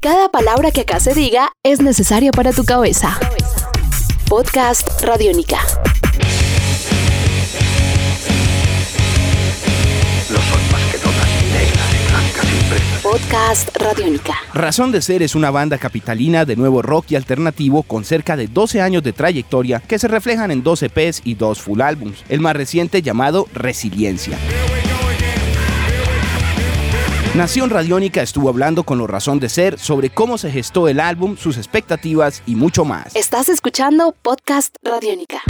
Cada palabra que acá se diga es necesaria para tu cabeza. Podcast Radiónica. Podcast Radiónica. Razón de Ser es una banda capitalina de nuevo rock y alternativo con cerca de 12 años de trayectoria que se reflejan en dos EPs y dos full albums, el más reciente llamado Resiliencia. Nación Radiónica estuvo hablando con los Razón de Ser sobre cómo se gestó el álbum, sus expectativas y mucho más. Estás escuchando Podcast Radiónica.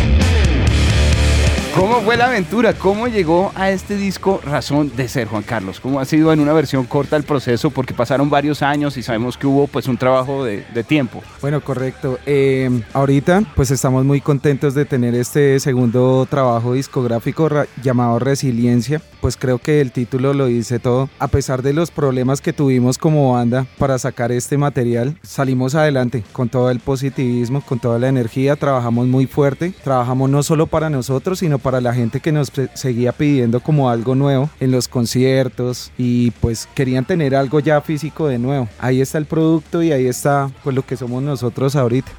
¿Cómo fue la aventura? ¿Cómo llegó a este disco Razón de Ser, Juan Carlos? ¿Cómo ha sido en una versión corta el proceso? Porque pasaron varios años y sabemos que hubo pues un trabajo de, de tiempo. Bueno, correcto. Eh, ahorita pues estamos muy contentos de tener este segundo trabajo discográfico llamado Resiliencia. Pues creo que el título lo dice todo. A pesar de los problemas que tuvimos como banda para sacar este material, salimos adelante con todo el positivismo, con toda la energía. Trabajamos muy fuerte. Trabajamos no solo para nosotros, sino para la gente que nos seguía pidiendo como algo nuevo en los conciertos y pues querían tener algo ya físico de nuevo. Ahí está el producto y ahí está pues lo que somos nosotros ahorita.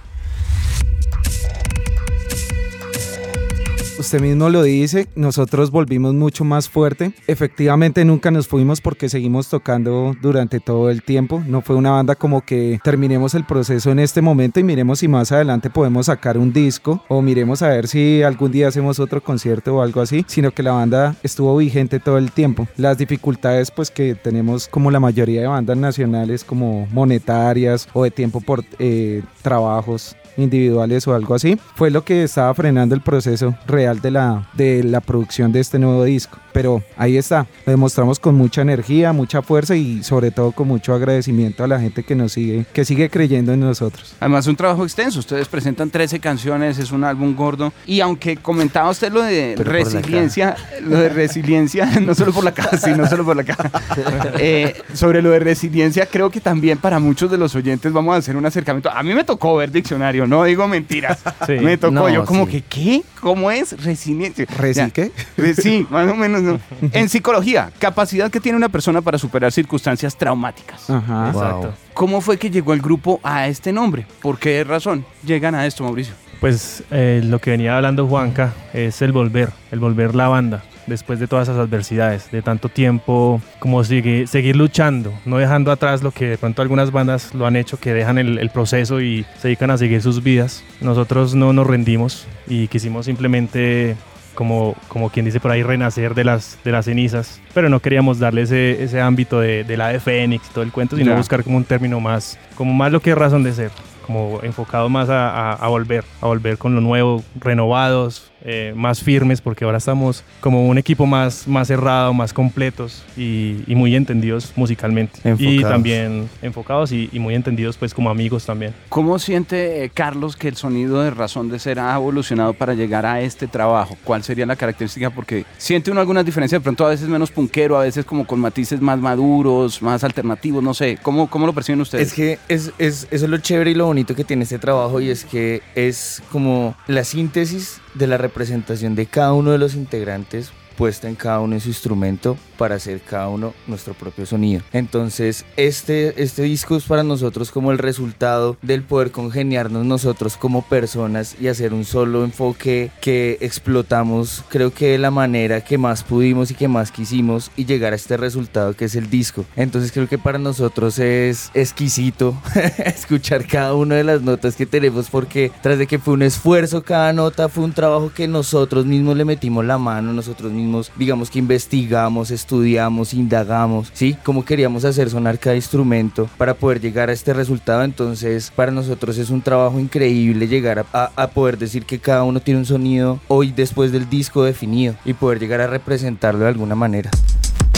Usted mismo lo dice, nosotros volvimos mucho más fuerte. Efectivamente nunca nos fuimos porque seguimos tocando durante todo el tiempo. No fue una banda como que terminemos el proceso en este momento y miremos si más adelante podemos sacar un disco o miremos a ver si algún día hacemos otro concierto o algo así, sino que la banda estuvo vigente todo el tiempo. Las dificultades pues que tenemos como la mayoría de bandas nacionales como monetarias o de tiempo por eh, trabajos individuales o algo así, fue lo que estaba frenando el proceso real de la, de la producción de este nuevo disco. Pero ahí está, lo demostramos con mucha energía, mucha fuerza y sobre todo con mucho agradecimiento a la gente que nos sigue, que sigue creyendo en nosotros. Además, un trabajo extenso, ustedes presentan 13 canciones, es un álbum gordo y aunque comentaba usted lo de resiliencia, lo de resiliencia, no solo por la casa, sino solo por la cara, eh, sobre lo de resiliencia, creo que también para muchos de los oyentes vamos a hacer un acercamiento. A mí me tocó ver diccionario, no digo mentiras. Me tocó yo como que, ¿qué? ¿Cómo es resiliencia? ¿Resi qué? Sí, más o menos. En psicología, capacidad que tiene una persona para superar circunstancias traumáticas. Ajá. Exacto. ¿Cómo fue que llegó el grupo a este nombre? ¿Por qué razón llegan a esto, Mauricio? Pues eh, lo que venía hablando Juanca es el volver, el volver la banda después de todas esas adversidades, de tanto tiempo, como sigue, seguir luchando, no dejando atrás lo que de pronto algunas bandas lo han hecho, que dejan el, el, proceso y se dedican a seguir sus vidas. Nosotros no nos rendimos y quisimos simplemente como, como quien dice por ahí, renacer de las, de las cenizas. Pero no queríamos darle ese, ese ámbito de, de, la de Fénix y todo el cuento, sino buscar como un término más, como más lo que es razón de ser, como enfocado más a, a, a volver, a volver con lo nuevo, renovados, eh, más firmes porque ahora estamos como un equipo más, más cerrado, más completos y, y muy entendidos musicalmente. Enfocados. Y también enfocados y, y, muy entendidos pues como amigos también. ¿Cómo siente eh, Carlos que el sonido de Razón de Ser ha evolucionado para llegar a este trabajo? ¿Cuál sería la característica? Porque siente uno algunas diferencias, de pronto a veces menos punkero, a veces como con matices más maduros, más alternativos, no sé. ¿Cómo, cómo lo perciben ustedes? Es que es, es, eso es lo chévere y lo bonito que tiene este trabajo y es que es como la síntesis de la representación de cada uno de los integrantes puesta en cada uno en su instrumento para hacer cada uno nuestro propio sonido. Entonces, este, este disco es para nosotros como el resultado del poder congeniarnos nosotros como personas y hacer un solo enfoque que explotamos, creo que de la manera que más pudimos y que más quisimos y llegar a este resultado que es el disco. Entonces, creo que para nosotros es exquisito escuchar cada una de las notas que tenemos porque tras de que fue un esfuerzo cada nota, fue un trabajo que nosotros mismos le metimos la mano, nosotros mismos digamos que investigamos, estudiamos, indagamos, ¿sí? Cómo queríamos hacer sonar cada instrumento para poder llegar a este resultado. Entonces, para nosotros es un trabajo increíble llegar a, a, poder decir que cada uno tiene un sonido hoy después del disco definido y poder llegar a representarlo de alguna manera.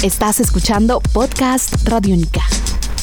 Estás escuchando Podcast Radiónica.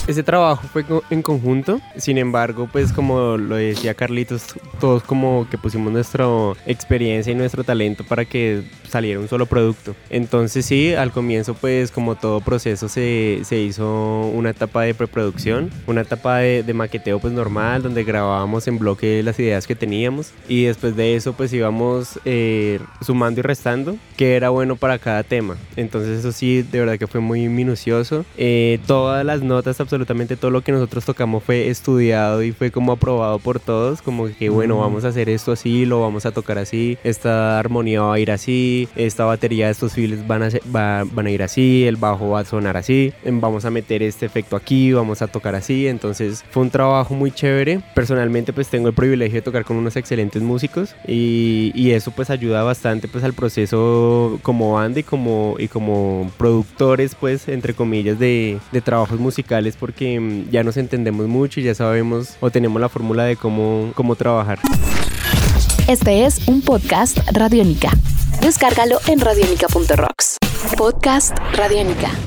Ese trabajo fue en conjunto, sin embargo, pues como lo decía Carlitos, todos como que pusimos nuestra experiencia y nuestro talento para que saliera un solo producto. Entonces sí, al comienzo pues como todo proceso se, se hizo una etapa de preproducción, una etapa de, de, maqueteo pues normal, donde grabábamos en bloque las ideas que teníamos y después de eso pues íbamos eh, sumando y restando que era bueno para cada tema. Entonces eso sí, de verdad que fue muy minucioso. Eh, todas las notas, absolutamente todo lo que nosotros tocamos fue estudiado y fue como aprobado por todos, como que bueno, mm. vamos a hacer esto así, lo vamos a tocar así, esta armonía va a ir así, esta batería estos files van a, van a ir así, el bajo va a sonar así, vamos a meter este efecto aquí, vamos a tocar así, entonces fue un trabajo muy chévere. Personalmente pues tengo el privilegio de tocar con unos excelentes músicos y, y eso pues ayuda bastante pues al proceso como banda y como, y como productores pues entre comillas de, de trabajos musicales porque mm, ya nos entendemos mucho y ya sabemos o tenemos la fórmula de cómo, cómo trabajar. Este es un podcast Radiónica. Descárgalo en radionica.rocks. Podcast Radiónica.